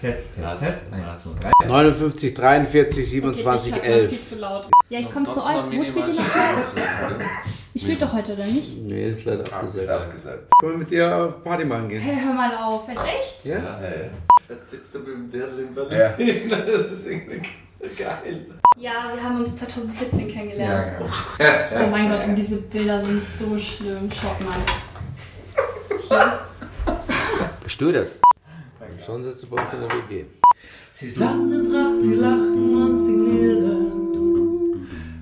Test, Test, Test. 1, 2, 3. 59, 43, 27, okay, 11. Viel zu laut. Ja, ich komme zu euch. Wo spielt ihr noch heute? Ihr spielt doch heute, oder nicht? Nee, ist leider abgesagt. Können wir mit dir Party machen gehen? Hey, hör mal auf. Jetzt echt? Ja? Jetzt sitzt du mit dem Dirndl in Berlin. Das ist irgendwie geil. Ja, wir haben uns 2014 Ja, kennengelernt. genau. Oh mein Gott, und diese Bilder sind so schlimm. Schaut mal. Du das? Schon sitzt du bei uns in der WG. Sie sangen Tracht, sie lachen und singen Lieder.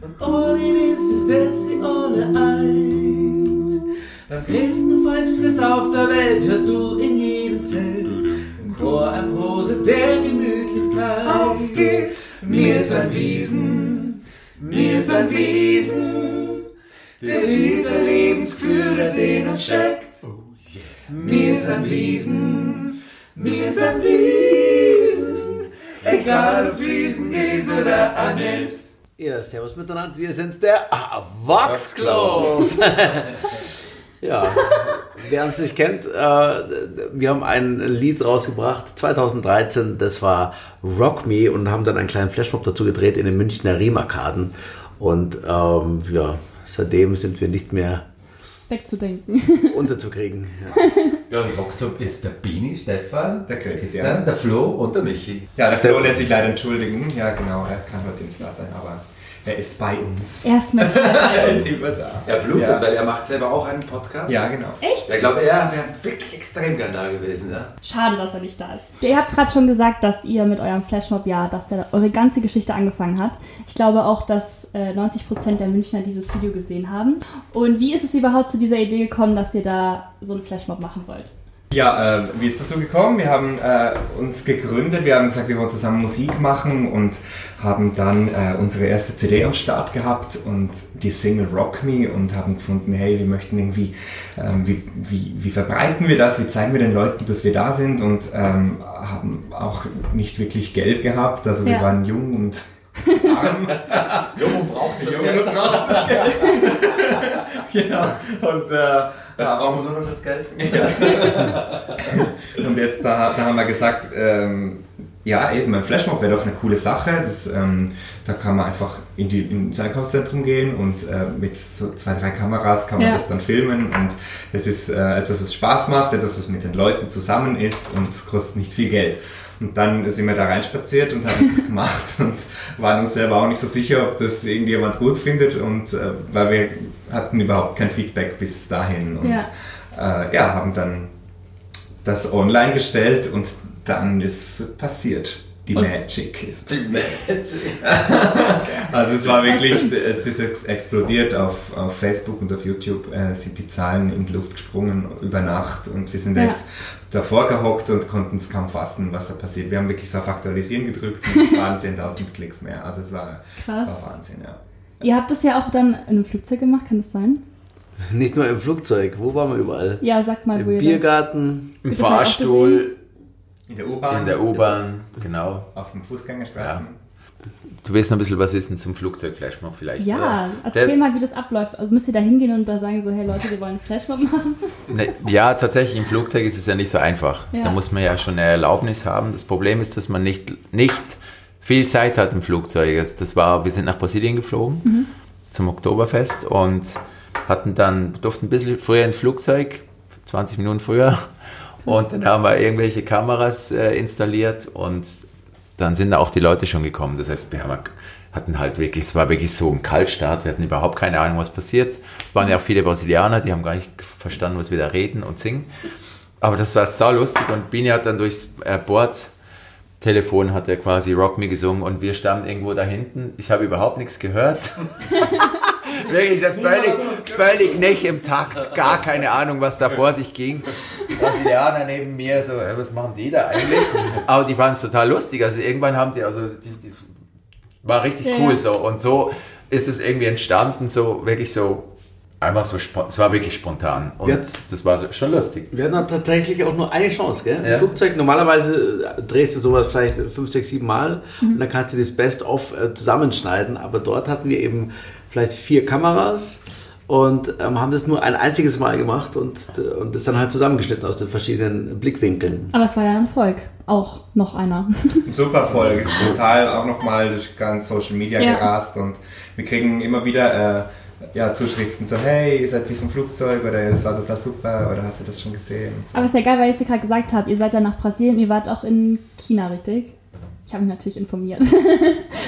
Und all is, ist, dass sie alle eint. Beim größten Volksfest auf der Welt hörst du in jedem Zelt im Chor ein Prose der Gemütlichkeit. Auf geht's! Mir sind Wiesen, mir sind Wiesen. Das ist ein Lebensgefühl, das in uns steckt. Mir sind Wiesen, mir sind Wiesen. Egal ob Wiesen ist oder Annette. Ja, servus miteinander, wir sind der Vox Club. ja, wer uns nicht kennt, äh, wir haben ein Lied rausgebracht, 2013, das war Rock Me und haben dann einen kleinen Flashmob dazu gedreht in den Münchner Riemarkaden. Und ähm, ja, seitdem sind wir nicht mehr Wegzudenken. unterzukriegen. Ja. Ja, und Voxclub ist der Bini, Stefan, Der Christian. Christian, der Flo und Der Michi. Ja, der Flo lässt sich leider entschuldigen. Ja, genau, er kann heute nicht da sein, aber er ist bei uns. Erstmal Er Teil ist immer da. Er blutet, Ja, weil er macht selber auch einen Podcast. ja genau. Echt? Ich glaube, er wäre wirklich extrem gern da gewesen. Ja? Schade, dass er nicht da ist. Ihr habt gerade schon gesagt, dass ihr mit eurem Flashmob ja, dass der eure ganze Geschichte angefangen hat. Ich glaube auch, dass äh, 90% der Münchner dieses Video gesehen haben. Und wie ist es überhaupt zu dieser Idee gekommen, dass ihr da so einen Flashmob machen wollt? Ja, äh, wie ist dazu gekommen? Wir haben äh, uns gegründet, wir haben gesagt, wir wollen zusammen Musik machen und haben dann äh, unsere erste CD am Start gehabt und die Single Rock Me und haben gefunden, hey, wir möchten irgendwie, ähm, wie, wie, wie verbreiten wir das, wie zeigen wir den Leuten, dass wir da sind und ähm, haben auch nicht wirklich Geld gehabt, also wir Ja. waren jung und arm. Jung und braucht das Jung Geld. und braucht das Geld. genau. Und äh, Jetzt brauchen wir nur noch das Geld. Und jetzt, da, da haben wir gesagt, ähm, ja, eben, ein Flashmob wäre doch eine coole Sache. Das, ähm, da kann man einfach in die, ins Einkaufszentrum gehen und äh, mit so zwei, drei Kameras kann man Ja. das dann filmen. Und es ist äh, etwas, was Spaß macht, etwas, was mit den Leuten zusammen ist und es kostet nicht viel Geld. Und dann sind wir da reinspaziert und haben das gemacht und waren uns selber auch nicht so sicher, ob das irgendjemand gut findet und äh, weil wir hatten überhaupt kein Feedback bis dahin und Ja. äh, ja, haben dann das online gestellt und dann ist passiert. Die Und- Magic ist passiert. Also es war wirklich, es ist ex- explodiert auf, auf Facebook und auf YouTube, äh, sind die Zahlen in die Luft gesprungen über Nacht und wir sind Ja. echt davor gehockt und konnten es kaum fassen, was da passiert. Wir haben wirklich so auf Aktualisieren gedrückt und es waren 10.000 Klicks mehr. Also es war, es Krass. war Wahnsinn, ja. Ihr habt das ja auch dann in einem Flugzeug gemacht, kann das sein? Nicht nur im Flugzeug, wo waren wir überall? Ja, sagt mal, wo Im Biergarten, Im auch Fahrstuhl, In der U-Bahn. in der U-Bahn, genau. Auf dem Fußgängerstreifen. Du willst noch ein bisschen was wissen zum Flugzeugflashmob vielleicht? Ja, oder? erzähl Der- mal, wie das abläuft. Also müsst ihr da hingehen und da sagen so, hey Leute, wir wollen einen Flashmob machen? Ne, ja, tatsächlich im Flugzeug ist es ja nicht so einfach. Ja. Da muss man ja schon eine Erlaubnis haben. Das Problem ist, dass man nicht, nicht viel Zeit hat im Flugzeug. Das- Das war, wir sind nach Brasilien geflogen zum Oktoberfest und hatten dann, durften ein bisschen früher ins Flugzeug, 20 Minuten früher. Und dann haben wir irgendwelche Kameras äh, installiert und dann sind da auch die Leute schon gekommen. Das heißt, wir haben, hatten halt wirklich, es war wirklich so ein Kaltstart. Wir hatten überhaupt keine Ahnung, was passiert. Es waren ja auch viele Brasilianer, die haben gar nicht verstanden, was wir da reden und singen. Aber das war sau lustig und Bini hat dann durchs äh, Bordtelefon hat er quasi Rock Me gesungen und wir standen irgendwo da hinten. Ich habe überhaupt nichts gehört. Wirklich, völlig, völlig nicht im Takt, gar keine Ahnung, was da vor sich ging. Die Brasilianer neben mir so, "Äh, was machen die da eigentlich? Aber die fanden es total lustig. Also irgendwann haben die, also die, die war richtig Ja, cool ja. so. Und so ist es irgendwie entstanden, so wirklich so, einfach so, spon- es war wirklich spontan. Und Jetzt- das war so, schon lustig. Wir hatten tatsächlich auch nur eine Chance, gell? Im Ja. Flugzeug, normalerweise äh, drehst du sowas vielleicht fünf, sechs, sieben Mal und dann kannst du das Best-of äh, zusammenschneiden, aber dort hatten wir eben vielleicht vier Kameras und ähm, haben das nur ein einziges Mal gemacht und, und das dann halt zusammengeschnitten aus den verschiedenen Blickwinkeln. Aber es war ja ein Erfolg. Auch noch einer. Super Folge, ist total auch nochmal durch ganz Social Media Ja. gerast und wir kriegen immer wieder äh, ja, Zuschriften so, hey, ihr seid die vom Flugzeug oder das war total super oder hast du das schon gesehen? So. Aber ist ja geil, weil ich es dir gerade gesagt habe. Ihr seid ja nach Brasilien, ihr wart auch in China, richtig? Ich habe mich natürlich informiert.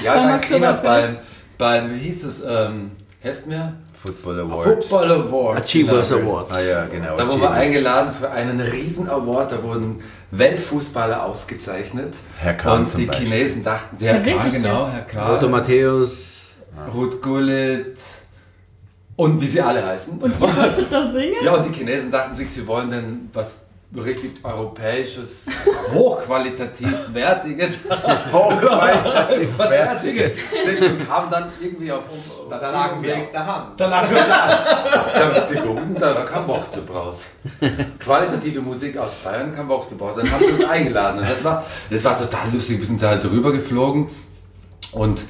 Ja, Beim beim China, beim, beim, wie hieß es, ähm, helft mir? Football Award. Football Award. Achievers. Award. Ah ja, genau. Da wurden wir eingeladen für einen riesen Award, da wurden Weltfußballer ausgezeichnet. Herr Kahn Und zum die Beispiel. Chinesen dachten, der Kahn, wirklich genau? Herr Kahn, Otto Matthäus, Ruth Gullit und wie sie alle heißen. Und ihr wolltet da singen? Ja, und die Chinesen dachten sich, sie wollen denn was richtig europäisches, hochqualitativ wertiges, Hochqualitativ was wertiges. Und kamen dann irgendwie auf... Da, da lagen wir auf der Hand. Da lagen wir da. Da haben wir die geguckt, da, da kam Voxclub raus. Qualitative Musik aus Bayern kam Voxclub raus. Dann haben sie uns eingeladen. Und das war, das war total lustig. Wir sind da halt drüber geflogen und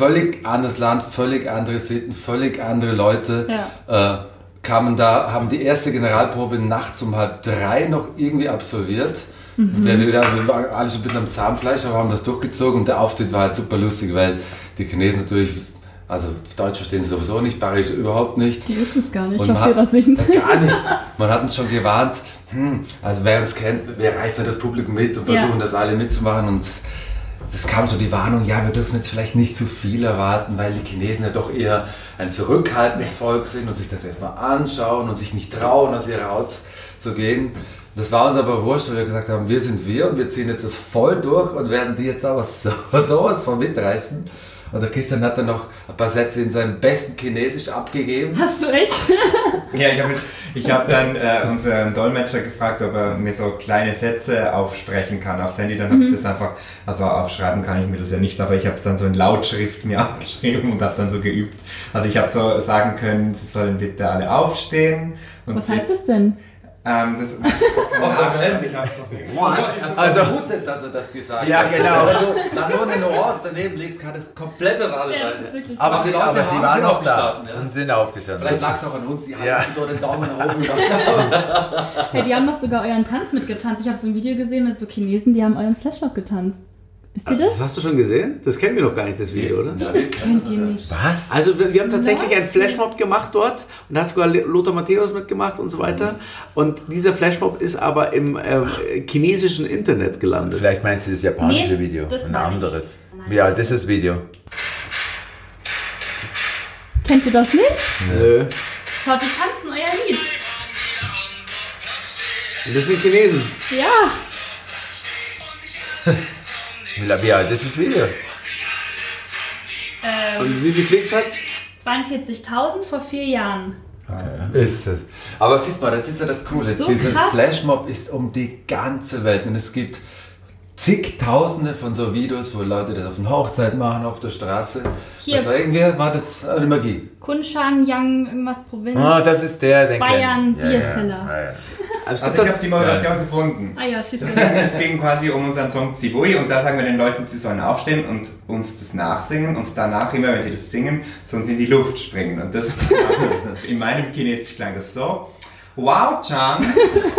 völlig anderes Land, völlig andere Sitten, völlig andere Leute. Äh, kamen da, haben die erste Generalprobe nachts um halb drei noch irgendwie absolviert. Wir, wir, wir waren alle schon ein bisschen am Zahnfleisch, aber haben das durchgezogen und der Auftritt war halt super lustig, weil die Chinesen natürlich, also Deutsch verstehen sie sowieso nicht, Bayerisch überhaupt nicht. Die wissen es gar nicht, Und was ihr da singt. Gar nicht. Man hat uns schon gewarnt, hm, also wer uns kennt, wir reißen das Publikum mit und Ja. versuchen das alle mitzumachen und das kam so die Warnung, ja, wir dürfen jetzt vielleicht nicht zu viel erwarten, weil die Chinesen ja doch eher ein zurückhaltendes Volk sind und sich das erstmal anschauen und sich nicht trauen, aus ihrer Haut zu gehen. Das war uns aber wurscht, weil wir gesagt haben, wir sind wir und wir ziehen jetzt das voll durch und werden die jetzt aber so, sowas von mitreißen. Und der Christian hat dann noch ein paar Sätze in seinem besten Chinesisch abgegeben. Hast du echt? Ja, ich habe ich hab dann äh, unseren Dolmetscher gefragt, ob er mir so kleine Sätze aufsprechen kann aufs Handy. Dann habe ich das einfach, also aufschreiben kann ich mir das ja nicht, aber ich habe es dann so in Lautschrift mir aufgeschrieben und habe dann so geübt. Also ich habe so sagen können, sie sollen bitte alle aufstehen. Was heißt das denn? Ähm, das, Aus der ich hab's noch irgendwie. Also vermutet, dass er das gesagt Ja, hat. genau. Wenn du da nur eine Nuance daneben legst, kann das komplett was anderes Ja, das ist sein. Aber sie, aber sie haben waren noch da ja. und sind aufgestanden. Vielleicht lag es auch an uns, die Ja. hatten so den Daumen nach oben gemacht. Hey, die haben doch sogar euren Tanz mitgetanzt. Ich habe so ein Video gesehen mit so Chinesen, die haben euren Flashmob getanzt. Wisst ihr das das? hast du schon gesehen? Das kennen wir noch gar nicht, das Video, oder? Das kennt ihr nicht. Was? Also wir, wir haben tatsächlich einen. Flashmob gemacht dort und da hat sogar Lothar Matthäus mitgemacht und so weiter. Und dieser Flashmob ist aber im ähm, chinesischen Internet gelandet. Vielleicht meinst du das japanische Nee, Video, das ein anderes. Nein. Wie alt ist das Video? Kennt ihr das nicht? Nö. Schaut, die tanzen euer Lied. Und das sind Chinesen. Ja. Wie alt ist das Video? Ähm, Und wie viele Klicks hat's? 42.000 vor vier Jahren. Ist es. Aber siehst mal, das ist ja das Coole. So Dieses krass. Flashmob ist um die ganze Welt und es gibt zigtausende von so Videos, wo Leute das auf einer Hochzeit machen, auf der Straße. Hier. Das war irgendwie, war das eine Magie. Kunshan, Yang, irgendwas Provinz. Ah, das ist der, den Bayern, kenn ich. Bierseller. Ja, ja. Also Also ich habe die Moderation gefunden. Ah ja, Es ging, es ging quasi um unseren Song Zivui und da sagen wir den Leuten, sie sollen aufstehen und uns das nachsingen und danach immer, wenn sie das singen, sollen sie in die Luft springen. Und das in meinem Chinesisch klang das so. Wow Chang,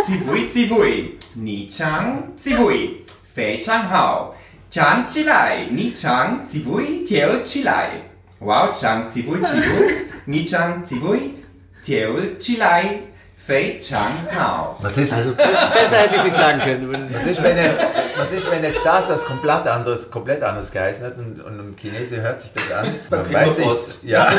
Zivui Zivui, Ni Chang Zivui, Fei Chang Hao, Chan Chilai, Ni Chang Zivui, Tiao Chilai. Wow Chang Zivui Zivui, Ni Chang Zivui, Tiao Chilai, Fei Chang Hao. Was ist, Also besser, besser hätte ich nicht sagen können. Was, ist, wenn jetzt, was ist, wenn jetzt das was komplett anderes, komplett anders geheißen hat und, und ein Chinese hört sich das an? Man weiß nicht. Ja.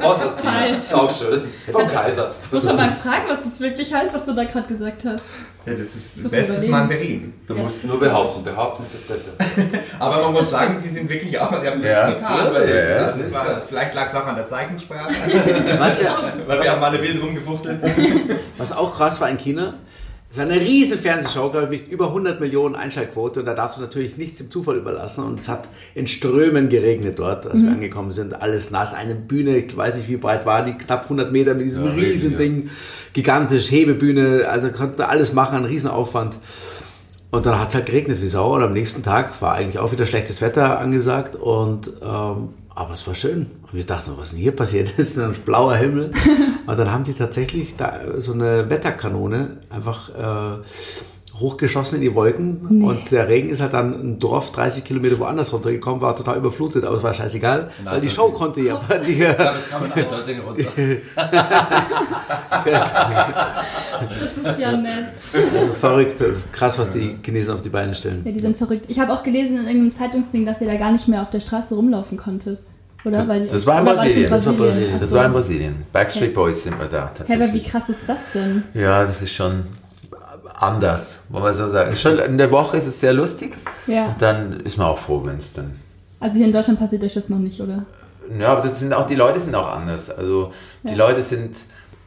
Was aus China? Falsch. Ist auch schön. Vom Kaiser. Muss man mal fragen, was das wirklich heißt, was du da gerade gesagt hast. Ja, das ist Muss bestes überlegen. Mandarin. Du Ja, musst das nur behaupten. Behaupten ist das Besser. Aber man muss sagen, sie sind wirklich auch, sie haben das Ja, getan. Weil sie, ja, ja. das ist, war, vielleicht lag es auch an der Zeichensprache, Was, ja, weil wir haben alle wild rumgefuchtelt. was auch krass war in China, es war eine riesen Fernsehshow, glaube ich, mit über 100 Millionen Einschaltquote. Und da darfst du natürlich nichts dem Zufall überlassen. Und es hat in Strömen geregnet dort, als wir angekommen sind, alles nass, eine Bühne, ich weiß nicht wie breit war die, knapp 100 Meter mit diesem Ja, riesen ja. Ding, gigantisch, Hebebühne, also konnten alles machen, ein Riesenaufwand. Und dann hat es halt geregnet wie Sau. Und am nächsten Tag war eigentlich auch wieder schlechtes Wetter angesagt. Und ähm, Aber es war schön. Und wir dachten, was ist denn hier passiert? Das ist ein blauer Himmel. Und dann haben die tatsächlich da so eine Wetterkanone einfach äh, hochgeschossen in die Wolken. Nee. Und der Regen ist halt dann ein Dorf 30 Kilometer woanders runtergekommen, war total überflutet, aber es war scheißegal, weil die Show konnte ja. Die, Ja, das kann man eindeutig runter. Das ist ja nett. verrückt, das ist krass, was die Chinesen auf die Beine stellen. Ja, die sind verrückt. Ich habe auch gelesen in irgendeinem Zeitungsding, dass ihr da gar nicht mehr auf der Straße rumlaufen konnte. Oder? Weil, Das war in es Brasilien. Das war Brasilien. Das war in Brasilien. Backstreet Okay. Boys sind wir da Hä, aber tatsächlich. wie krass ist das denn? Ja, das ist schon anders, wollen wir so sagen. Schon in der Woche ist es sehr lustig. Ja. Dann ist man auch froh, wenn es dann. Also hier in Deutschland passiert euch das noch nicht, oder? Ja, aber das sind auch, die Leute sind auch anders. Also die Ja. Leute sind,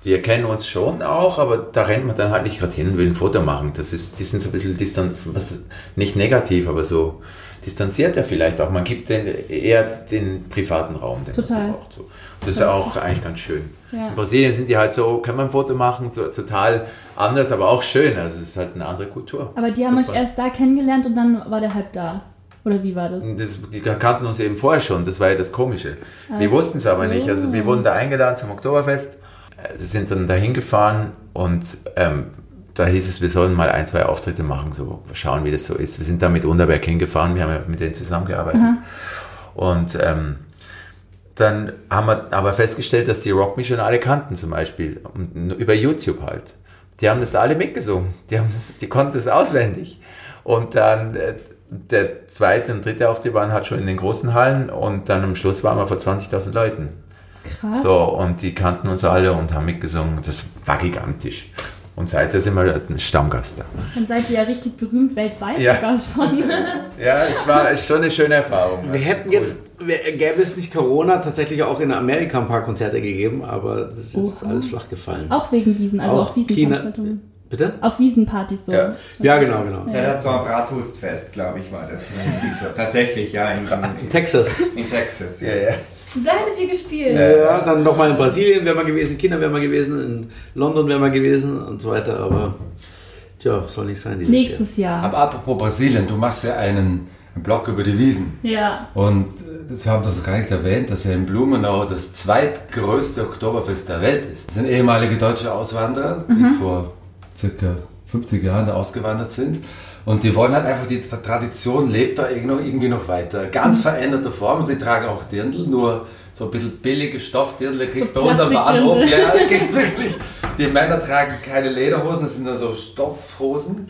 die erkennen uns schon auch, aber da rennt man dann halt nicht gerade hin und will ein Foto machen. Das ist, die sind so ein bisschen distan, was, nicht negativ, aber so distanzierter vielleicht auch. Man gibt den, eher den privaten Raum. Den man Total. So braucht, so. Das ist ja auch eigentlich ganz schön. Ja. In Brasilien sind die halt so, kann man ein Foto machen, so, total anders, aber auch schön. Also es ist halt eine andere Kultur. Aber die haben Super. euch erst da kennengelernt und dann war der halb da. Oder wie war das? Das, die kannten uns eben vorher schon, das war ja das Komische. Wir Ach wussten es aber so. nicht. Also wir wurden da eingeladen zum Oktoberfest, äh, sind dann dahin gefahren und ähm, da hieß es, wir sollen mal ein, zwei Auftritte machen, so schauen, wie das so ist. Wir sind da mit Unterberg hingefahren, wir haben ja mit denen zusammengearbeitet. Und ähm, dann haben wir aber festgestellt, dass die Rock Me schon alle kannten zum Beispiel, und über YouTube halt. Die haben das alle mitgesungen, die, haben das, die konnten das auswendig. Und dann äh, der zweite und dritte Auftritt waren halt schon in den großen Hallen und dann am Schluss waren wir vor 20.000 Leuten. Krass. So, und die kannten uns alle und haben mitgesungen. Das war gigantisch. Und seitdem sind wir ein Stammgast da. Dann seid ihr ja richtig berühmt weltweit Ja. sogar schon. Ja, es war ist schon eine schöne Erfahrung. Wir hätten jetzt, wär- gäbe es nicht Corona, tatsächlich auch in Amerika ein paar Konzerte gegeben, aber das ist jetzt Oha. alles flach gefallen. Auch wegen Wiesen, also Auch auf Wiesenveranstaltungen. Bitte? Auf Wiesenpartys so. Ja. Ja, genau, genau. Der hat so ein Bratwurstfest, glaube ich, war das. So. Tatsächlich, ja, in, in, Texas. in Texas. Ja, ja. Da hättet ihr gespielt. Ja, dann nochmal in Brasilien wäre man gewesen, in China wäre man gewesen, in London wäre man gewesen und so weiter, aber tja, soll nicht sein dieses Nächstes Jahr. Aber apropos Brasilien, du machst ja einen, einen Blog über die Wiesen. Ja. Und das, wir haben das gar nicht erwähnt, dass ja in Blumenau das zweitgrößte Oktoberfest der Welt ist. Das sind ehemalige deutsche Auswanderer, die vor circa 50 Jahren da ausgewandert sind. Und die wollen halt einfach, die Tra- Tradition lebt da irgendwie noch, weiter. Ganz veränderte Form. Sie tragen auch Dirndl, nur so ein bisschen billige Stoffdirndl kriegst So bei uns am. Bahnhof. Ja, wirklich. Die Männer tragen keine Lederhosen, das sind dann so Stoffhosen.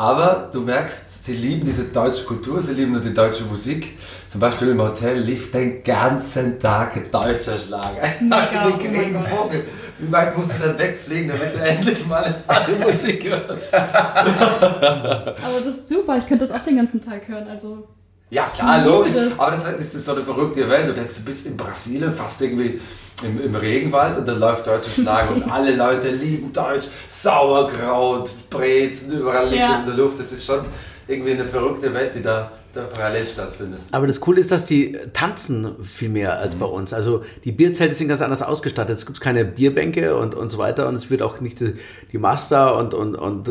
Aber du merkst, sie lieben diese deutsche Kultur, sie lieben nur die deutsche Musik. Zum Beispiel im Hotel lief den ganzen Tag ein deutscher Schlager. Nach Mega, dem oh. Vogel. Wie weit musst du dann wegfliegen, damit du endlich mal eine harte Musik hörst? Aber das ist super, ich könnte das auch den ganzen Tag hören. Also Ja, klar, logisch. Aber das ist so eine verrückte Welt. Du denkst, du bist in Brasilien, fast irgendwie im, im Regenwald und da läuft deutscher Schlager und alle Leute lieben Deutsch. Sauerkraut, Brezen, überall liegt Ja. es in der Luft. Das ist schon irgendwie eine verrückte Welt, die da, da parallel stattfindet. Aber das Coole ist, dass die tanzen viel mehr als bei uns. Also die Bierzelte sind ganz anders ausgestattet. Es gibt keine Bierbänke und, und so weiter und es wird auch nicht die, die Master und, und, und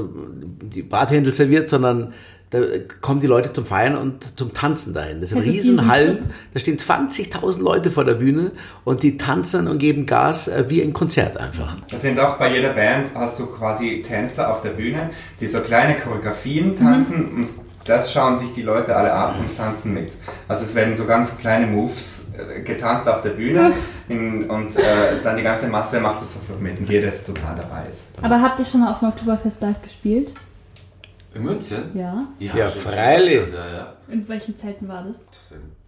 die Barthändel serviert, sondern da kommen die Leute zum Feiern und zum Tanzen dahin. Das sind ist Riesenhallen, Riesenclub. da stehen 20.000 Leute vor der Bühne und die tanzen und geben Gas äh, wie ein Konzert einfach. Das sind auch bei jeder Band, hast du quasi Tänzer auf der Bühne, die so kleine Choreografien Mhm. tanzen und das schauen sich die Leute alle ab und tanzen mit. Also es werden so ganz kleine Moves äh, getanzt auf der Bühne in, und äh, dann die ganze Masse macht das sofort mit und jeder ist total dabei. Ist. Aber habt ihr schon mal auf dem Oktoberfest live gespielt? In München? Ja. Ja, schon- freilich. öfters, Ja, ja. In welchen Zelten war das? Deswegen.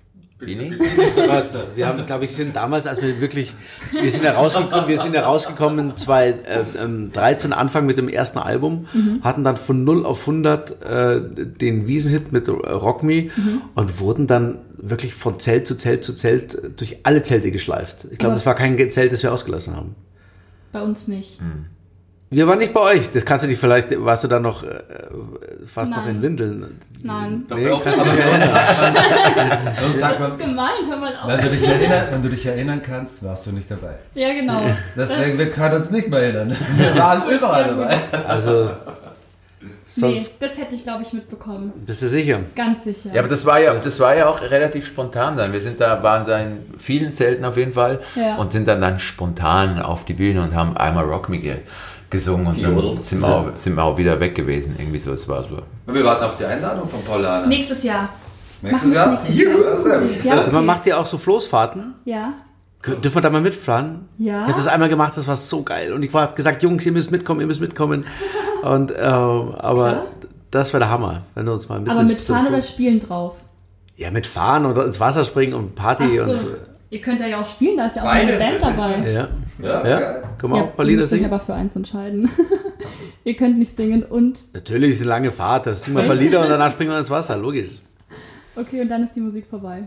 Bini? Was? Wir haben, glaube ich, sind damals, als wir wirklich, wir sind ja rausgekommen, wir sind ja rausgekommen 2013 Anfang mit dem ersten Album, hatten dann von 0 auf 100 äh, den Wiesenhit mit äh, Rock Me und wurden dann wirklich von Zelt zu Zelt zu Zelt äh, durch alle Zelte geschleift. Ich glaube, das war kein Zelt, das wir ausgelassen haben. Bei uns nicht. Wir waren nicht bei euch. Das kannst du dich vielleicht, warst du da noch äh, fast noch Nein. in Windeln? Nein. Nee, Doch, kannst du aber dich bei uns erinnern? Das ist gemein, hör mal auf. wenn, du dich erinnern, wenn du dich erinnern kannst, warst du nicht dabei. Ja, genau. Deswegen, wir können uns nicht mehr erinnern. Wir waren überall dabei. Also, Nee, Sonst das hätte ich, glaube ich, mitbekommen. bist du sicher. Ganz sicher. Ja, aber das war ja, das war ja auch relativ spontan dann. Wir sind da, waren da in vielen Zelten auf jeden Fall Ja. und sind dann, dann spontan auf die Bühne und haben einmal Rock Me ge gesungen und dann sind wir, auch, sind wir auch wieder weg gewesen. Irgendwie so, es war so. Und wir warten auf die Einladung von Paulana. Nächstes Jahr. Nächstes Jahr? nächstes Jahr? Ja. Ja, Man macht ihr auch so Floßfahrten? ja. Dürfen wir da mal mitfahren? Ja. Ich habe das einmal gemacht, das war so geil. Und ich habe gesagt, Jungs, ihr müsst mitkommen, ihr müsst mitkommen. Und, ähm, aber Klar. das wäre der Hammer, wenn du uns mal Aber mit zum Fahren oder. Spielen drauf? Ja, mit Fahren und ins Wasser springen und Party Ach so. und. Ihr könnt da ja auch spielen, da ist ja auch eine Beides. Band dabei. Ja, Ja, ja. geil. Können wir Ja, auch euch singen? aber für eins entscheiden. ihr könnt nicht singen und. Natürlich ist eine lange Fahrt, da singen wir ein paar Lieder und danach springen wir ins Wasser, logisch. Okay, und dann ist die Musik vorbei.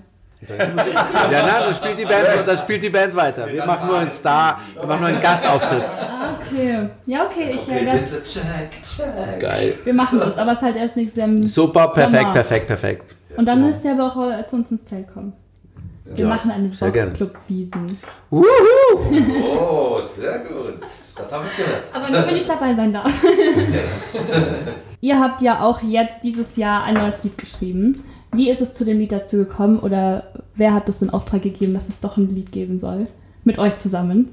Ja, nein, dann spielt die Band, dann spielt die Band weiter. Wir machen nur einen Star, wir machen nur einen Gastauftritt. Ah, okay. Ja, okay, ich äh, Okay, bitte check, check. Geil. wir machen das, aber es ist halt erst nächstes Jahr im Super, perfekt, Sommer. perfekt, perfekt. Und dann müsst ihr aber auch äh, zu uns ins Zelt kommen. Wir Ja, machen eine sehr gern. Boxclub-Wiesen. Oh, sehr gut. Das haben wir gehört. Aber nur, wenn ich dabei sein darf. Ihr habt ja auch jetzt dieses Jahr ein neues Lied geschrieben. Wie ist es zu dem Lied dazu gekommen oder wer hat das in Auftrag gegeben, dass es doch ein Lied geben soll? Mit euch zusammen?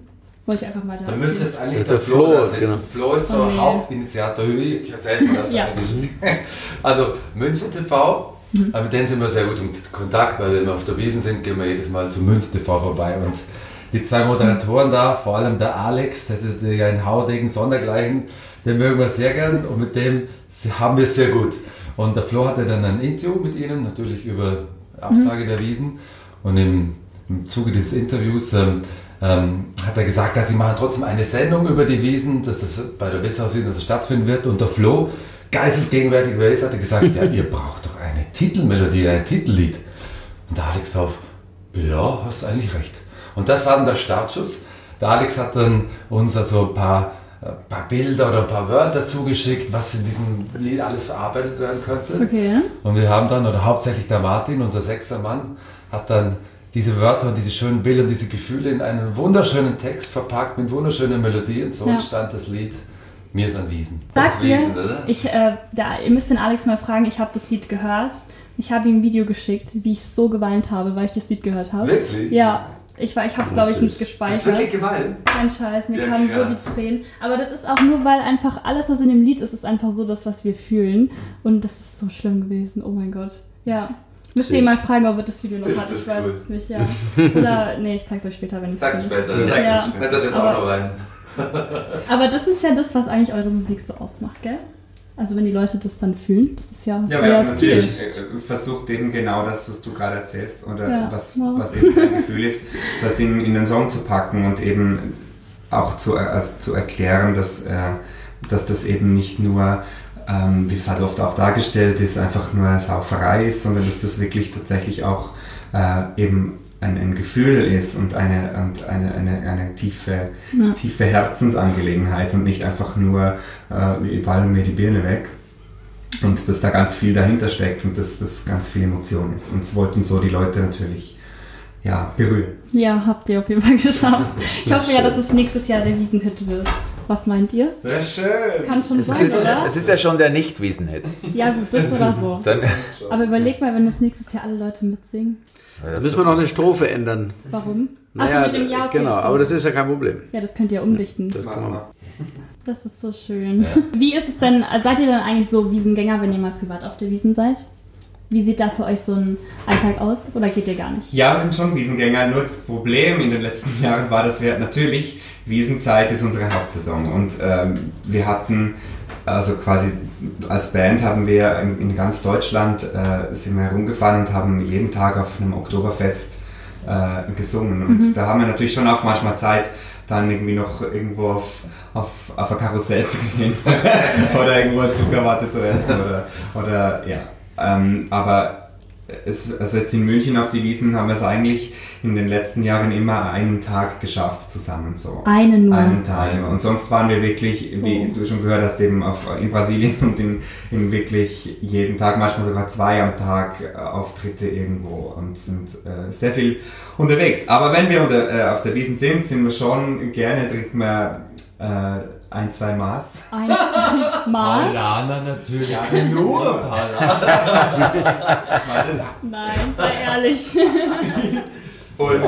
Wollte ich einfach mal da. Da müsste jetzt eigentlich Der der Flo, Flo, sitzen. genau. Flo ist so Oh, nee. Hauptinitiator. Ich erzähle mal das Ja. eine Geschichte. Also München TV, Mhm. äh, mit denen sind wir sehr gut in Kontakt, weil wenn wir auf der Wiesen sind, gehen wir jedes Mal zu München TV vorbei. Und die zwei Moderatoren da, vor allem der Alex, das ist ja ein Haudegen Sondergleichen, den mögen wir sehr gern und mit dem haben wir es sehr gut. Und der Flo hatte dann ein Interview mit ihnen, natürlich über Absage der Wiesen. Und im, im Zuge des Interviews ähm, ähm, hat er gesagt, dass sie machen trotzdem eine Sendung über die Wiesen, dass das bei der Wirtshauswiesen stattfinden wird. Und der Flo, geistesgegenwärtig wer ist, hat er gesagt, ja, ihr braucht doch Titelmelodie, ein Titellied. Und der Alex auf, ja, hast eigentlich recht. Und das war dann der Startschuss. Der Alex hat dann uns also ein paar, ein paar Bilder oder ein paar Wörter zugeschickt, was in diesem Lied alles verarbeitet werden könnte. Okay. Und wir haben dann, oder hauptsächlich der Martin, unser sechster Mann, hat dann diese Wörter und diese schönen Bilder und diese Gefühle in einen wunderschönen Text verpackt mit wunderschönen Melodien. Und so Ja. entstand das Lied Mir ist an Wiesen. Sagt ihr, ich, äh, der, ihr müsst den Alex mal fragen, ich habe das Lied gehört. Ich habe ihm ein Video geschickt, wie ich so geweint habe, weil ich das Lied gehört habe. Wirklich? Ja, ich, war- ich habe es, glaube ich, nicht Das ist gespeichert. wirklich gemein. Kein Scheiß, mir Ja, kamen so krass. die Tränen. Aber das ist auch nur, weil einfach alles, was in dem Lied ist, ist einfach so das, was wir fühlen. Und das ist so schlimm gewesen. Oh mein Gott. Ja. Müsst ihr ihn mal fragen, ob er das Video noch Ist hat. Ich das weiß gut? es nicht, ja. Oder, nee, ich zeig's euch später, wenn ich es Sag's später. Ja. Sag's Ja. später. Jetzt Aber- auch noch weinen. Aber das ist ja das, was eigentlich eure Musik so ausmacht, gell? Also wenn die Leute das dann fühlen, das ist ja, Ja, wir haben euer Ziel. natürlich äh, versucht eben genau das, was du gerade erzählst oder Ja, was, wow. was eben dein Gefühl ist, das in, in den Song zu packen und eben auch zu, also zu erklären, dass, äh, dass das eben nicht nur, ähm, wie es halt oft auch dargestellt ist, einfach nur Sauferei ist, sondern dass das wirklich tatsächlich auch äh, eben ein, ein Gefühl ist und eine, und eine, eine, eine tiefe, Ja. tiefe Herzensangelegenheit und nicht einfach nur, äh, wir ballen mir die Birne weg. Und dass da ganz viel dahinter steckt und dass das ganz viel Emotion ist. Und es wollten so die Leute natürlich ja, berühren. Ja, habt ihr auf jeden Fall geschafft. Ich hoffe ja, dass es nächstes Jahr der Wiesenhit wird. Was meint ihr? Sehr schön. Das kann schon Es sein, ist, oder? es ist ja schon der Nicht-Wiesen-Hit. Ja gut, das oder so. Dann, Aber überleg mal, wenn das nächstes Jahr alle Leute mitsingen. Da müssen wir noch eine Strophe ändern. Warum? Achso, mit dem Ja, okay, genau, stimmt. aber das ist ja kein Problem. Ja, das könnt ihr umdichten. Das kann man. Das ist so schön. Wie ist es denn, seid ihr dann eigentlich so Wiesengänger, wenn ihr mal privat auf der Wiesen seid? Wie sieht da für euch so ein Alltag aus? Oder geht ihr gar nicht? Ja, wir sind schon Wiesengänger. Nur das Problem in den letzten Jahren war, dass wir natürlich, Wiesenzeit ist unsere Hauptsaison. Und ähm, wir hatten, also quasi als Band haben wir in, ganz Deutschland äh, sind wir herumgefahren und haben jeden Tag auf einem Oktoberfest äh, gesungen. Und da haben wir natürlich schon auch manchmal Zeit, dann irgendwie noch irgendwo auf, auf, auf ein Karussell zu gehen oder irgendwo eine Zuckerwatte zu essen oder, oder ja. Ähm, aber es, also jetzt in München auf die Wiesen haben wir es eigentlich in den letzten Jahren immer einen Tag geschafft zusammen so. Einen nur. Einen Tag. Und sonst waren wir wirklich, wie Oh. du schon gehört hast, eben auf, in Brasilien und in, in wirklich jeden Tag, manchmal sogar zwei am Tag äh, Auftritte irgendwo und sind äh, sehr viel unterwegs. Aber wenn wir unter, äh, auf der Wiesen sind, sind wir schon gerne, trinken wir äh, ein, zwei Maß. Ein, zwei Maß? Lana natürlich. Ja, nur ist Nein, sei ehrlich. Und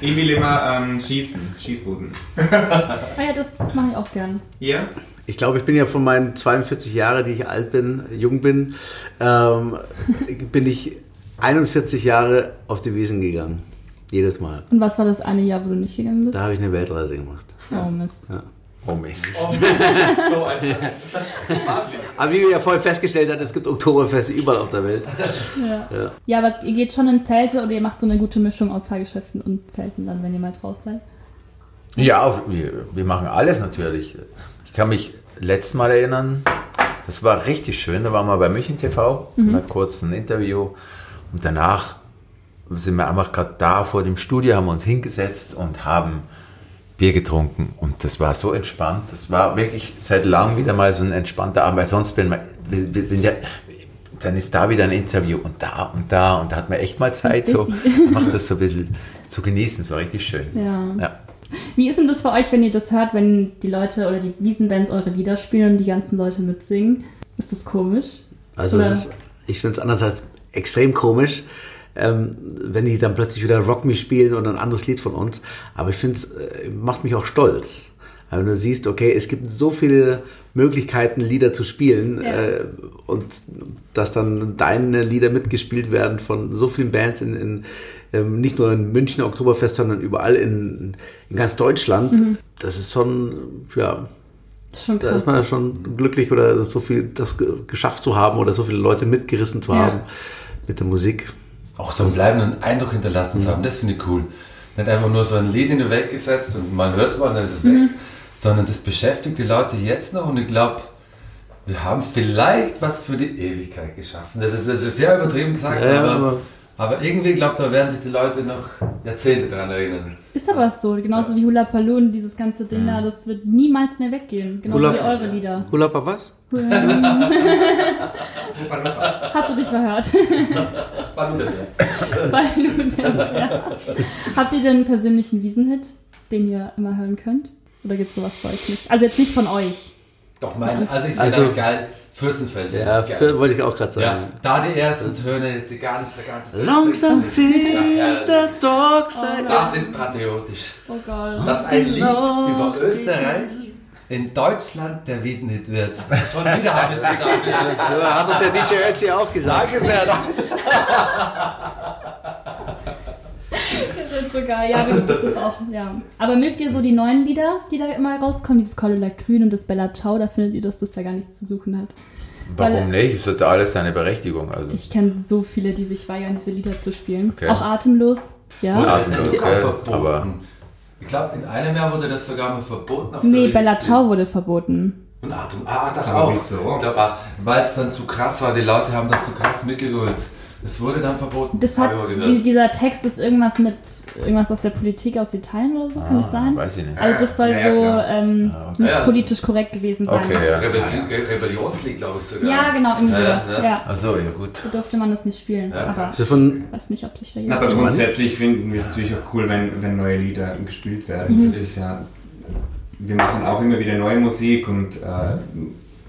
ich will immer ähm, schießen, Schießbuden. Ah ja, das, das mache ich auch gern. Ihr? Ich glaube, ich bin ja von meinen 42 Jahren, die ich alt bin, jung bin, ähm, bin ich 41 Jahre auf die Wiesen gegangen. Jedes Mal. Und was war das eine Jahr, wo du nicht gegangen bist? Da habe ich eine Weltreise gemacht. Oh Mist. Oh Mist. So ein Scheiß. Aber wie wir ja vorhin festgestellt haben, es gibt Oktoberfeste überall auf der Welt. Ja. ja, aber ihr geht schon in Zelte oder ihr macht so eine gute Mischung aus Fahrgeschäften und Zelten dann, wenn ihr mal drauf seid. Ja, auf, wir, wir machen alles natürlich. Ich kann mich letztes Mal erinnern, das war richtig schön. Da waren wir bei München TV, mal kurz ein Interview und danach sind wir einfach gerade da vor dem Studio, haben uns hingesetzt und haben Bier getrunken und das war so entspannt. Das war wirklich seit langem wieder mal so ein entspannter Abend, weil sonst, wenn man, wir, wir sind ja, dann ist da wieder ein Interview und da und da und da hat man echt mal Zeit, so macht das so ein bisschen zu genießen. Es war richtig schön. Ja. Ja. Wie ist denn das für euch, wenn ihr das hört, wenn die Leute oder die Wiesenbands eure Lieder spielen und die ganzen Leute mitsingen? Ist das komisch? Also ist, ich finde es andererseits extrem komisch, ähm, wenn die dann plötzlich wieder Rock Me spielen oder ein anderes Lied von uns. Aber ich finde es äh, macht mich auch stolz. Weil wenn du siehst, okay, es gibt so viele Möglichkeiten, Lieder zu spielen Ja. äh, und dass dann deine Lieder mitgespielt werden von so vielen Bands in, in ähm, nicht nur in München Oktoberfest, sondern überall in, in ganz Deutschland. Das ist schon, ja, ist schon da ist man ja schon glücklich oder so viel das ge- geschafft zu haben oder so viele Leute mitgerissen zu Ja. haben mit der Musik. Auch so einen bleibenden Eindruck hinterlassen zu haben, das finde ich cool. Nicht einfach nur so ein Lied in die Welt gesetzt und man hört es mal und dann ist es weg, sondern das beschäftigt die Leute jetzt noch und ich glaube, wir haben vielleicht was für die Ewigkeit geschaffen. Das ist, das ist sehr übertrieben gesagt, Ja, ja, aber, aber- aber irgendwie glaube da werden sich die Leute noch Jahrzehnte dran erinnern. Ist aber so, genauso wie Hula Palun, dieses ganze Ding da, das wird niemals mehr weggehen. Genauso Hula- wie eure Lieder. Hula was? Hast du dich verhört? Balloon, ja. Habt ihr denn einen persönlichen Wiesenhit, den ihr immer hören könnt? Oder gibt es sowas bei euch nicht? Also jetzt nicht von euch. Doch, mein, also ich finde also, geil, Fürstenfeld. Ja, ich für, wollte ich auch gerade ja, sagen. da die ersten Töne, die ganze, ganze Langsam Ja, fehlt der Dog sein. Das ist patriotisch. Oh Gott. dass ein Lied über Österreich in Deutschland der Wiesenhit wird. Schon wieder haben wir es geschafft. Ja, hat doch der DJ Ötzi auch gesagt. Danke sehr. Das so geil. Ja, das ist auch, ja. Aber mögt ihr so die neuen Lieder, die da immer rauskommen? Dieses Cordula Grün und das Bella Ciao, da findet ihr, dass das da gar nichts zu suchen hat? Weil- Warum nicht? Es hat alles seine Berechtigung. Also. Ich kenne so viele, die sich weigern, diese Lieder zu spielen. Okay. Auch atemlos. Ja. Atemlos, verboten. aber Ich glaube, in einem Jahr wurde das sogar mal verboten. auf Nee. Bella Ciao wurde verboten. Und Atem. Ah, das Aber auch. wieso? Ich glaube, weil es dann zu krass war. Die Leute haben dann zu krass mitgerührt. Das wurde dann verboten. Das hat, dieser Text ist irgendwas mit, irgendwas aus der Politik aus Italien oder so, kann das sein? Ah, weiß ich nicht. Also das soll Ja, so ähm, okay. nicht Ja, politisch korrekt gewesen sein. Okay, ja. Rebellion, Rebellionslied, glaube ich sogar. Ja, genau, irgendwie Ja, sowas. ja. Ja. Achso, ja gut. Da durfte man das nicht spielen. Ja. Aber Also von, ich weiß nicht, ob sich da Aber jemand... grundsätzlich finden wir es natürlich auch cool, wenn, wenn neue Lieder gespielt werden. Das ist ja, wir machen auch immer wieder neue Musik und äh,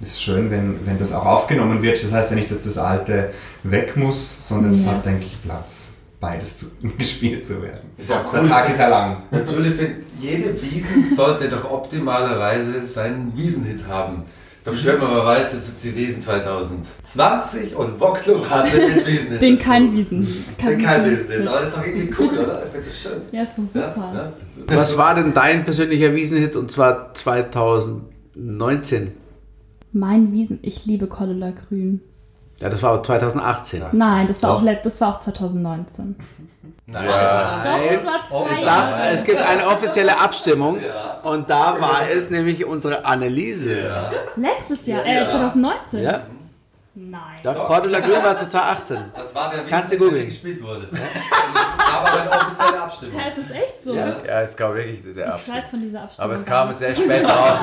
ist schön, wenn, wenn das auch aufgenommen wird. Das heißt ja nicht, dass das Alte weg muss, sondern es Ja. hat, denke ich, Platz, beides zu, gespielt zu werden. Ist ja Der cool. Tag ist ja lang. Natürlich, jede Wiesen sollte doch optimalerweise seinen Wiesenhit haben. Ist doch schön, wenn man weiß, es ist die Wiesen 2020 und Voxlo hat den Wiesenhit. Den kein Wiesen. Den kein Wiesen. Wiesenhit. Aber das ist doch irgendwie cool, oder? Ich finde das schön. Ja, ist doch super. Ja, was war denn dein persönlicher Wiesenhit und zwar 2019? Mein Wiesen, ich liebe Cordula Grün. Ja, das war 2018. Nein, das war, Doch. auch, das war auch 2019. Nein, Doch, das war Oh, zwei Jahre. Da, es gibt eine offizielle Abstimmung und da war es nämlich unsere Anneliese. Ja, Letztes Jahr, äh, 2019? ja. Nein. Doch, Cordula Grün war 2018. das war der Kannst du der googeln. gespielt wurde. Das war aber eine offizielle Abstimmung. Ja, es ist echt so. Ja. Ja, es kam wirklich der Ich Abschluss. weiß von dieser Abstimmung. Aber es kam sehr spät raus.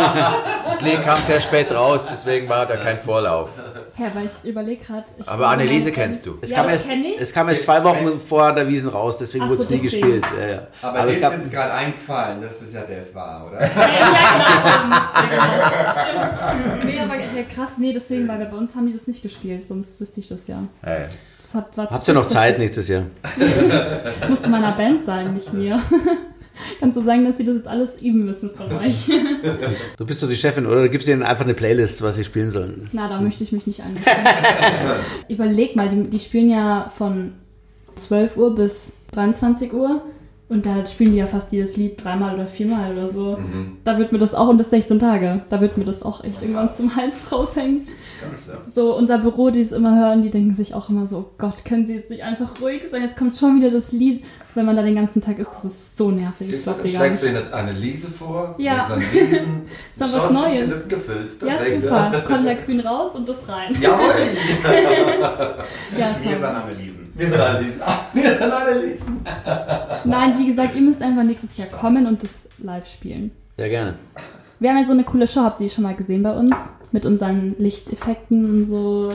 Das Lied kam sehr spät raus, deswegen war da kein Vorlauf. Ja, weil ich überlege gerade. Aber Anneliese kennst du. Es, Ja, kam das erst, ich. es kam erst zwei Wochen vor der Wiesen raus, deswegen wurde es nie gespielt. Ja, ja. Aber, Aber dir es ist jetzt gerade eingefallen, dass das ja das war, oder? Ja, ja, genau. Stimmt. Nee, aber ja, krass, nee, deswegen, weil bei uns haben die das nicht gespielt, sonst wüsste ich das ja. Ja. Das hat, war zu habt ihr noch. Zeit nächstes Jahr? Musste meiner Band sagen, nicht mir. Kannst du sagen, dass sie das jetzt alles üben müssen von euch? Du bist doch die Chefin, oder? Du gibst ihnen einfach eine Playlist, was sie spielen sollen. Na, da möchte ich mich nicht einmischen. Überleg mal, die, die spielen ja von 12 Uhr bis 23 Uhr und da spielen die ja fast jedes Lied dreimal oder viermal oder so. Da wird mir das auch, und das 16 Tage, da wird mir das auch echt irgendwann zum Hals raushängen. So, unser Büro, die es immer hören, die denken sich auch immer so, oh Gott, können sie jetzt nicht einfach ruhig sein? Jetzt kommt schon wieder das Lied. Wenn man da den ganzen Tag ist, das ist so nervig. Das ihr gar Schlägst du ihnen jetzt Anneliese vor? Ja. Das ist Riesen. Ist doch was Neues. gefüllt. Ja, Perfekt. super. Conda Grün raus und das rein. Jawohl. Ja, Wir schon. sind Anneliesen. Wir sind Anneliesen. Ah, wir sind Anneliesen. Nein, wie gesagt, ihr müsst einfach nächstes Jahr kommen und das live spielen. Sehr gerne. Wir haben ja so eine coole Show, habt ihr die schon mal gesehen bei uns? Mit unseren Lichteffekten und so.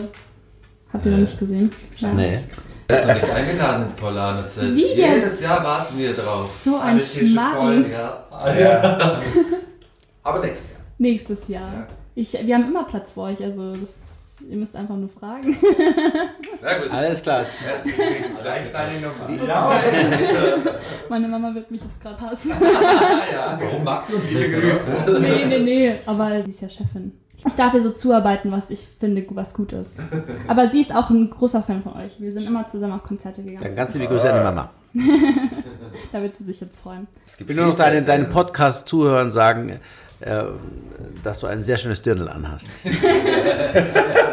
Habt ihr noch nicht gesehen? Ja. Nee. Jetzt noch nicht eingeladen ins Paulaner-Zelt. Wie jetzt? Jedes Jahr warten wir drauf. So ein Alle Schmarrn. voll. Ja. Aber nächstes Jahr. Nächstes Jahr. Ich, wir haben immer Platz für euch, also das, ihr müsst einfach nur fragen. Sehr gut. Alles klar. Reicht deine Nummer. Ja, Meine Mama wird mich jetzt gerade hassen. ja. Warum die uns nicht? Grüße. nee, nee, nee. Aber sie ist ja Chefin. Ich darf ihr so zuarbeiten, was ich finde, was gut ist. Aber sie ist auch ein großer Fan von euch. Wir sind immer zusammen auf Konzerte Dann gegangen. ganz liebe Grüße an die Mama. Da wird sie sich jetzt freuen. Ich will nur noch deinen, deinen Podcast zuhören sagen, äh, dass du ein sehr schönes Dirndl anhast.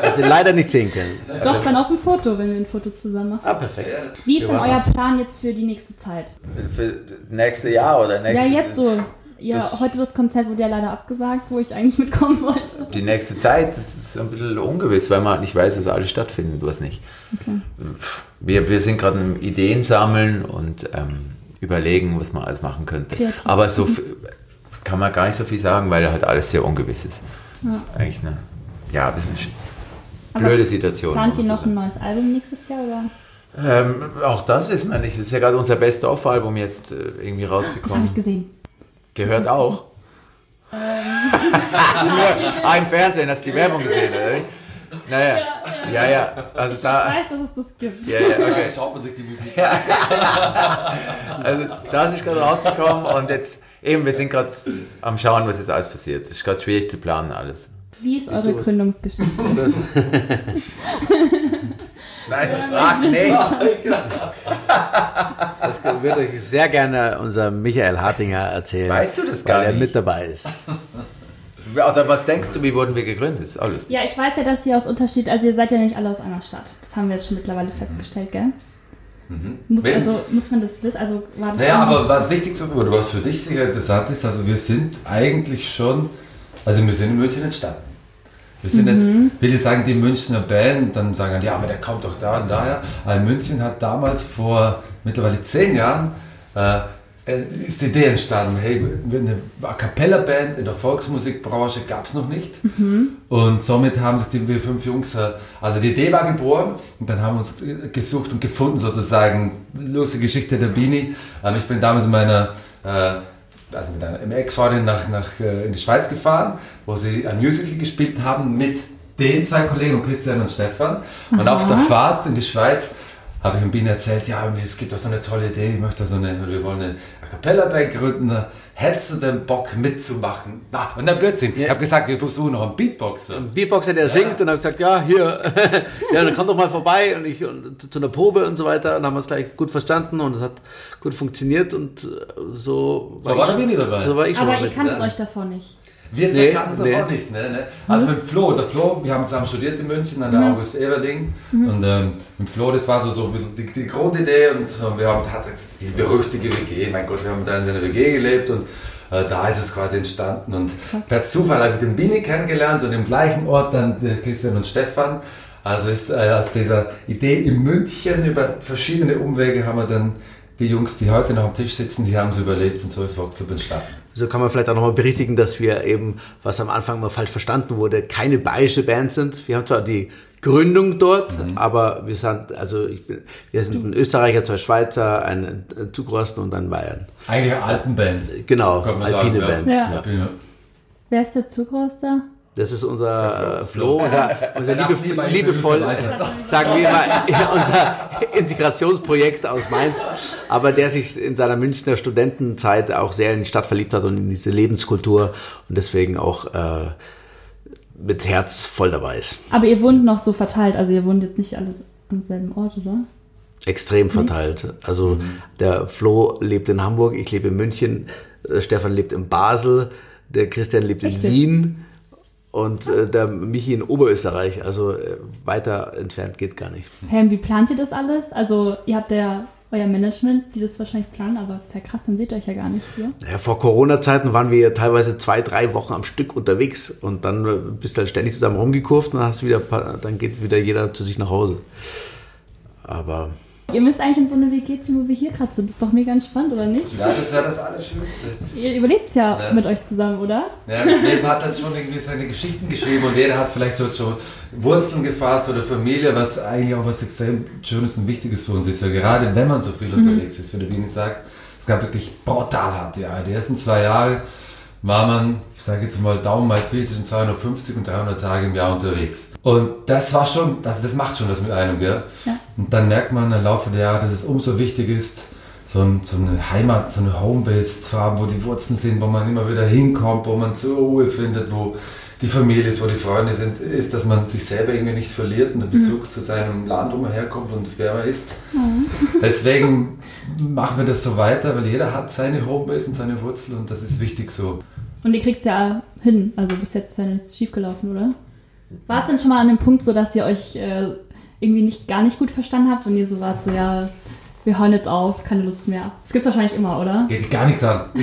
Was sie leider nicht sehen können. Doch, dann auf ein Foto, wenn wir ein Foto zusammen machen. Ah, perfekt. Wie ist denn euer Plan jetzt für die nächste Zeit? Für nächste Jahr oder nächste Ja, jetzt so. Ja, Das- heute das Konzert wurde ja leider abgesagt, wo ich eigentlich mitkommen wollte. Die nächste Zeit, das ist ein bisschen ungewiss, weil man halt nicht weiß, dass alles stattfindet, was nicht. Okay. Wir, wir sind gerade im Ideen sammeln und ähm, überlegen, was man alles machen könnte. Kreativ. Aber so viel- kann man gar nicht so viel sagen, weil halt alles sehr ungewiss ist. Das ist eigentlich eine ja, ein bisschen sch- blöde Situation. Plant ihr noch ein neues Album nächstes Jahr oder? Ähm, auch das wissen wir nicht. Das ist ja gerade unser Best-of-Album jetzt äh, irgendwie Das habe rausgekommen. ich gesehen. Gehört auch. Ähm. ah, im Fernsehen hast du die Werbung gesehen, oder? Naja. Ja, ja. Also Ich da. weiß, dass es das gibt. Ja, ja, okay. Schaut man sich die Musik Also das ist gerade rausgekommen und jetzt eben, wir sind gerade am Schauen, was jetzt alles passiert. Es ist gerade schwierig zu planen alles. Wie ist eure Gründungsgeschichte? Das, Nein, frag nicht. das würde ich sehr gerne unser Michael Hartinger erzählen. Weißt du das gar weil er nicht? mit dabei ist. Also was denkst du, wie wurden wir gegründet? Ist lustig. Ja, ich weiß ja, dass ihr aus Unterschied, also ihr seid ja nicht alle aus einer Stadt. Das haben wir jetzt schon mittlerweile festgestellt, gell? Muss, Wen? also, muss man das wissen? Also war das Naja, irgendwie- aber was wichtig zu oder was für dich sicher interessant ist, also wir sind eigentlich schon, also wir sind in München entstanden. Wir sind jetzt, viele sagen die Münchner Band, dann sagen ja, aber der kommt doch da und daher. Aber München hat damals vor mittlerweile zehn Jahren äh, äh, ist die Idee entstanden, hey, eine A Cappella Band in der Volksmusikbranche gab es noch nicht. Und somit haben sich die wir fünf Jungs, äh, also die Idee war geboren und dann haben wir uns gesucht und gefunden sozusagen. Lustige Geschichte der Bini. Ähm, ich bin damals mit meiner, äh, also mit einer Ex-Freundin nach, nach, äh, in die Schweiz gefahren, wo sie ein Musical gespielt haben mit den zwei Kollegen, Christian und Stefan. Und auf der Fahrt in die Schweiz habe ich Bini erzählt, ja, es gibt doch so eine tolle Idee, ich möchte so eine, wir wollen eine A Cappella Band gründen. Hättest du denn Bock mitzumachen? Na, und dann Blödsinn. Ich habe gesagt, wir suchen noch einen Beatboxer. Ein Beatboxer, der singt und hat gesagt, ja, hier, ja, dann komm doch mal vorbei und ich und zu einer Probe und so weiter. Und haben wir es gleich gut verstanden und es hat gut funktioniert und äh, so So war der Bini dabei. So war ich schon aber mal ihr kanntet euch davor nicht. Wir zwei Nee, kannten es nee. auch nicht. Ne, ne? Also mit Flo, der Flo, wir haben zusammen studiert in München an der August Everding. Und ähm, mit Flo, das war so, so die, die Grundidee und ähm, wir haben hatten diese berüchtigte WG. Mein Gott, wir haben da in einer WG gelebt und äh, da ist es quasi entstanden. Und Krass. per Zufall habe ich den Bini kennengelernt und im gleichen Ort dann der Christian und Stefan. Also ist äh, aus dieser Idee in München über verschiedene Umwege haben wir dann die Jungs, die heute noch am Tisch sitzen, die haben es überlebt und so ist Voxclub entstanden. So kann man vielleicht auch nochmal berichtigen, dass wir eben, was am Anfang mal falsch verstanden wurde, keine bayerische Band sind. Wir haben zwar die Gründung dort, aber wir sind, also ich bin, wir sind ein Österreicher, zwei Schweizer, ein Zugrosten und ein Bayern. Eigentlich eine Alpenband. Genau, alpine sagen, Band. ja. Ja. Alpine. Wer ist der Zugroster? Das ist unser äh, Flo, unser, unser liebe, liebevoll, sagen wir mal, unser Integrationsprojekt aus Mainz, aber der sich in seiner Münchner Studentenzeit auch sehr in die Stadt verliebt hat und in diese Lebenskultur und deswegen auch äh, mit Herz voll dabei ist. Aber ihr wohnt noch so verteilt, also ihr wohnt jetzt nicht alle am selben Ort, oder? Extrem verteilt. Also der Flo lebt in Hamburg, ich lebe in München, Stefan lebt in Basel, der Christian lebt Echt in? Wien und äh, der Michi in Oberösterreich. Also äh, weiter entfernt geht gar nicht. Hey, wie plant ihr das alles? Also ihr habt ja euer Management, die das wahrscheinlich planen, aber es ist ja krass, dann seht ihr euch ja gar nicht hier. Ja, vor Corona-Zeiten waren wir teilweise zwei, drei Wochen am Stück unterwegs und dann äh, bist du halt ständig zusammen rumgekurvt und dann, hast du wieder, dann geht wieder jeder zu sich nach Hause. Aber Ihr müsst eigentlich in so eine WG ziehen, wo wir hier gerade sind. Das ist doch mega entspannt, oder nicht? Ja, das wäre das Allerschönste. Ihr überlebt ja, Ja. mit euch zusammen, oder? Ja, das Leben hat halt schon irgendwie seine Geschichten geschrieben und jeder hat vielleicht dort schon Wurzeln gefasst oder Familie, was eigentlich auch was extrem Schönes und Wichtiges für uns ist. Weil gerade wenn man so viel unterwegs ist, wie der Bini sagt, es gab wirklich brutal harte Jahre. Die ersten zwei Jahre war man, ich sage jetzt mal Daumen mal zwischen 250 und 300 Tage im Jahr unterwegs. Und das war schon, das, das macht schon was mit einem, gell? Ja. Und dann merkt man im Laufe der Jahre, dass es umso wichtig ist, so, ein, so eine Heimat, so eine Homebase zu haben, wo die Wurzeln sind, wo man immer wieder hinkommt, wo man zur Ruhe findet, wo die Familie ist, wo die Freunde sind, ist, dass man sich selber irgendwie nicht verliert und den Bezug zu seinem Land, wo man herkommt und wer man ist. Deswegen machen wir das so weiter, weil jeder hat seine Homebase und seine Wurzeln und das ist wichtig so. Und ihr kriegt es ja hin. Also bis jetzt ist ja nichts schiefgelaufen, oder? War es denn schon mal an dem Punkt so, dass ihr euch äh, irgendwie nicht gar nicht gut verstanden habt und ihr so wart, so ja, wir hören jetzt auf, keine Lust mehr. Das gibt's wahrscheinlich immer, oder? Geht dich gar nichts an.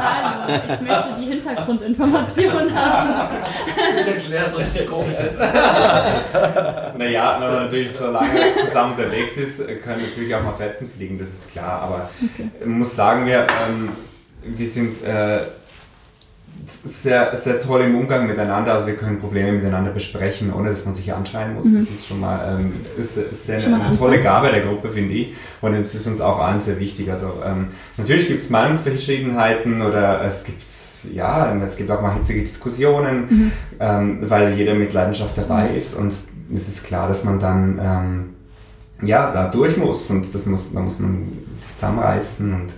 Hallo, ich möchte die Hintergrundinformationen haben. Erklär so komisches. Naja, wenn man natürlich so lange zusammen unterwegs ist, können natürlich auch mal Fetzen fliegen, das ist klar. Aber ich muss sagen, wir, ähm, wir sind äh, sehr, sehr toll im Umgang miteinander. Also wir können Probleme miteinander besprechen, ohne dass man sich anschreien muss. Das ist schon mal, ähm, ist, ist sehr Schon eine, ein tolle. Gabe der Gruppe, finde ich. Und es ist uns auch allen sehr wichtig. Also ähm, natürlich gibt es Meinungsverschiedenheiten oder es gibt ja, es gibt auch mal hitzige Diskussionen, ähm, weil jeder mit Leidenschaft dabei ist. Und es ist klar, dass man dann ähm, ja, da durch muss und das muss, da muss man sich zusammenreißen und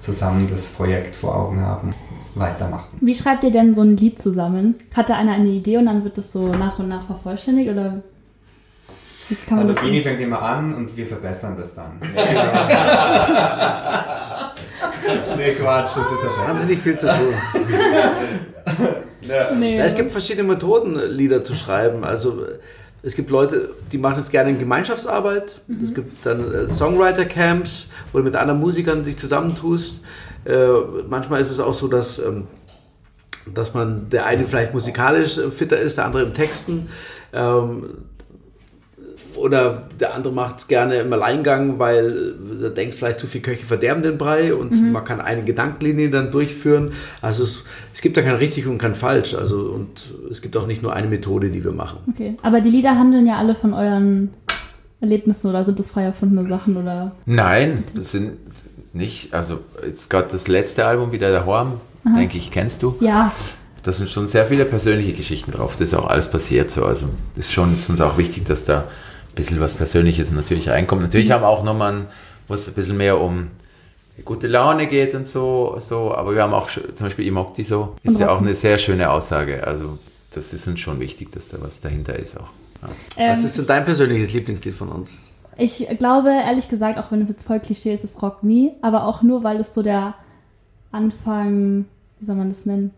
zusammen das Projekt vor Augen haben, weitermachen. Wie schreibt ihr denn so ein Lied zusammen? Hat da einer eine Idee und dann wird das so nach und nach vervollständigt oder wie kann man Also das Bini fängt immer an und wir verbessern das dann. nee, Quatsch, das ist ja haben sie scheiße. nicht viel zu tun. Nee, Ja, es gibt verschiedene Methoden, Lieder zu schreiben. Also es gibt Leute, die machen es gerne in Gemeinschaftsarbeit. Es gibt dann äh, Songwriter-Camps, wo du mit anderen Musikern sich zusammentust. Äh, manchmal ist es auch so, dass, ähm, dass man der eine vielleicht musikalisch äh, fitter ist, der andere im Texten. Ähm, oder der andere macht es gerne im Alleingang, weil er denkt, vielleicht zu viel Köche verderben den Brei und man kann eine Gedankenlinie dann durchführen. Also es, es gibt da kein richtig und kein falsch. Also und es gibt auch nicht nur eine Methode, die wir machen. Okay, aber die Lieder handeln ja alle von euren Erlebnissen oder sind das frei erfundene Sachen oder? Nein, das sind nicht, also jetzt gerade das letzte Album, wieder der Horn, denke ich, kennst du. Ja, Da sind schon sehr viele persönliche Geschichten drauf. Das ist auch alles passiert so. Also das ist schon ist uns auch wichtig, dass da ein bisschen was Persönliches natürlich reinkommt. Natürlich haben wir auch nochmal, ein- wo es ein bisschen mehr um gute Laune geht und so, so. aber wir haben auch zum Beispiel Imokti so, ist Und ja auch eine sehr schöne Aussage. Also das ist uns schon wichtig, dass da was dahinter ist auch. Ja. ähm, Was ist denn dein persönliches Lieblingslied von uns? Ich glaube ehrlich gesagt, auch wenn es jetzt voll Klischee ist, ist Rock Me, aber auch nur, weil es so der Anfang, wie soll man das nennen?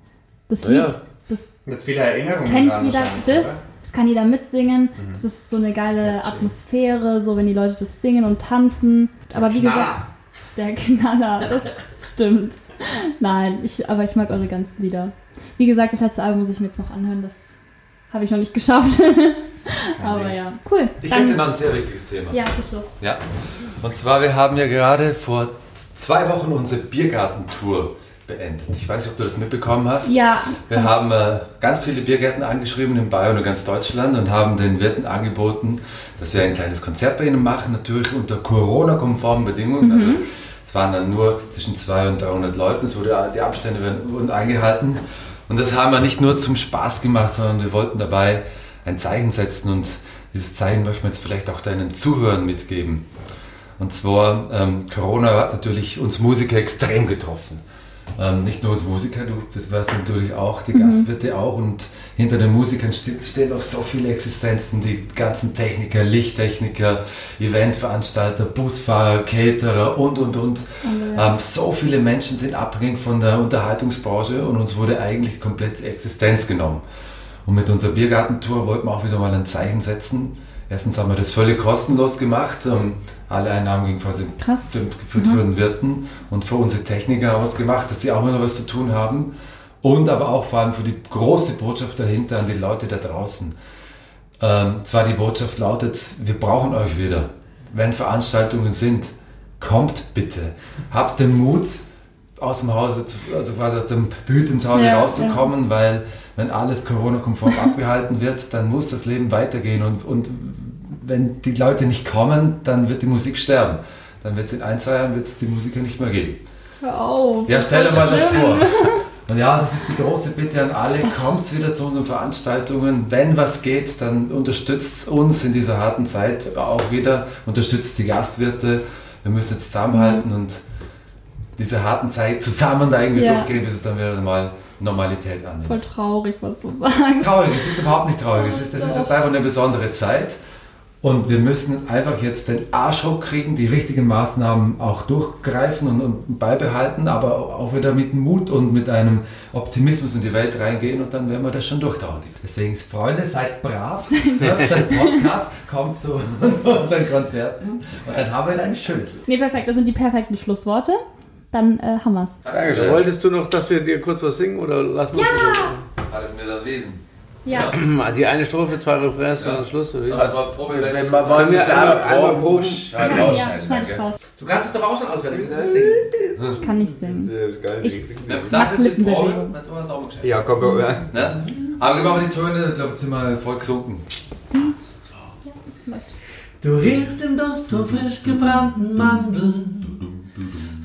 Das Lied, ja. das Jetzt viele Erinnerungen kennt jeder das, das kann jeder mitsingen. Das ist so eine geile Atmosphäre, so wenn die Leute das singen und tanzen. Aber wie gesagt, der Knaller, das stimmt. Nein, ich, aber ich mag eure ganzen Lieder. Wie gesagt, das letzte Album muss ich mir jetzt noch anhören, das habe ich noch nicht geschafft. aber ja, cool. Ich Dann- hätte noch ein sehr wichtiges Thema. ja, schieß los. Ja. Und zwar, wir haben ja gerade vor zwei Wochen unsere Biergartentour beendet. Ich weiß nicht, ob du das mitbekommen hast. Ja. Wir haben äh, ganz viele Biergärten angeschrieben in Bayern und ganz Deutschland und haben den Wirten angeboten, dass wir ein kleines Konzert bei ihnen machen, natürlich unter Corona-konformen Bedingungen. Also, es waren dann nur zwischen 200 und 300 Leuten, es wurde, die Abstände wurden eingehalten. Und das haben wir nicht nur zum Spaß gemacht, sondern wir wollten dabei ein Zeichen setzen und dieses Zeichen möchten wir jetzt vielleicht auch deinen Zuhörern mitgeben. Und zwar, ähm, Corona hat natürlich uns Musiker extrem getroffen. Ähm, nicht nur uns Musiker, du, das weißt du natürlich auch, die Gastwirte auch. Und hinter den Musikern ste stehen noch so viele Existenzen, die ganzen Techniker, Lichttechniker, Eventveranstalter, Busfahrer, Caterer und, und, und. Ähm, so viele Menschen sind abhängig von der Unterhaltungsbranche und uns wurde eigentlich komplett die Existenz genommen. Und mit unserer Biergartentour wollten wir auch wieder mal ein Zeichen setzen. Erstens haben wir das völlig kostenlos gemacht. Ähm, alle Einnahmen gingen quasi Krass. geführt für den Wirten und für unsere Techniker haben wir es gemacht, dass die auch immer noch was zu tun haben. Und aber auch vor allem für die große Botschaft dahinter an die Leute da draußen. Ähm, zwar die Botschaft lautet, wir brauchen euch wieder. Wenn Veranstaltungen sind, kommt bitte. Habt den Mut, aus dem Hause, zu, also quasi aus dem Büt ins Hause Ja, rauszukommen, weil wenn alles Corona-konform abgehalten wird, dann muss das Leben weitergehen und, und wenn die Leute nicht kommen, dann wird die Musik sterben. Dann wird es in ein, zwei Jahren wird's die Musiker nicht mehr geben. Hör auf. Ja, stell dir mal das vor. Und ja, das ist die große Bitte an alle, kommt wieder zu unseren Veranstaltungen. Wenn was geht, dann unterstützt uns in dieser harten Zeit auch wieder, unterstützt die Gastwirte. Wir müssen jetzt zusammenhalten und diese harten Zeit zusammen da irgendwie Ja. durchgehen, bis es dann wieder mal Normalität annimmt. Voll traurig, was du sagst. Traurig, es ist überhaupt nicht traurig. Es ist, das ist jetzt einfach eine besondere Zeit. Und wir müssen einfach jetzt den Arsch hochkriegen, die richtigen Maßnahmen auch durchgreifen und, und beibehalten, aber auch wieder mit Mut und mit einem Optimismus in die Welt reingehen und dann werden wir das schon durchtauchen. Deswegen, Freunde, seid brav, hört den Podcast, kommt zu unseren Konzerten und dann haben wir ein schönes. Nee, perfekt. Das sind die perfekten Schlussworte. Dann äh, haben wir's. Dankeschön. Wolltest du noch, dass wir dir kurz was singen oder lass mal Alles mir dann Wesen. Ja. Die eine Strophe, zwei Refrains Ja. und dann Schluss. Oder? Also Probe, Wenn man wir was einmal- einmal proben? Halt Ja, ich danke. raus. Du kannst es doch auch schon auswendig. Das singen? Ich kann nicht singen. Ich Wir gesagt, mach ist Lippenbewegung. dann tun wir es auch mal gescheit. Ja, komm, komm, ja. Ne? Aber gib mal die Töne, ich glaube, jetzt sind wir voll gesunken. Du riechst den Duft von frisch gebrannten Mandeln,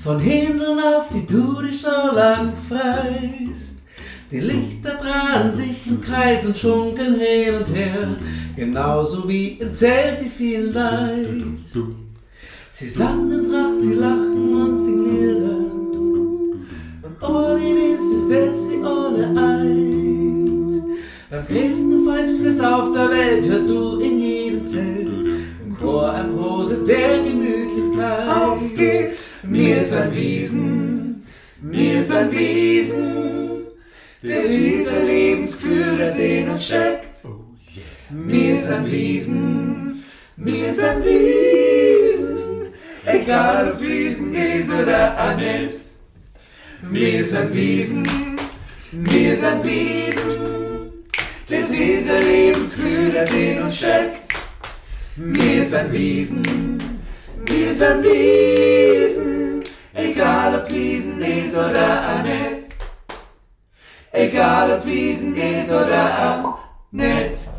von Hindeln, auf die du dich so lang freist. Die Lichter drehen sich im Kreis und schunkeln hin und her, genauso wie im Zelt die viel Leid. Sie sammeln Tracht, sie lachen und singen Lieder, und ohne dies ist es sie alle eint. Beim größten Volksfest auf der Welt hörst du in jedem Zelt Chor ein Prose der Gemütlichkeit. Auf geht's, mir sind Wiesen, mir sind Wiesen, das diese Lebensgefühl, das in uns steckt. Mir sind Wiesen, mir sind Wiesen, egal ob Wiesen ist oder Annette. Mir sind Wiesen, mir sind Wiesen, das ist ein Lebensgefühl, das in uns steckt. Wir sind Wiesen, wir sind Wiesen, egal ob Wiesen ist oder nicht. Egal ob Wiesen ist oder auch nicht.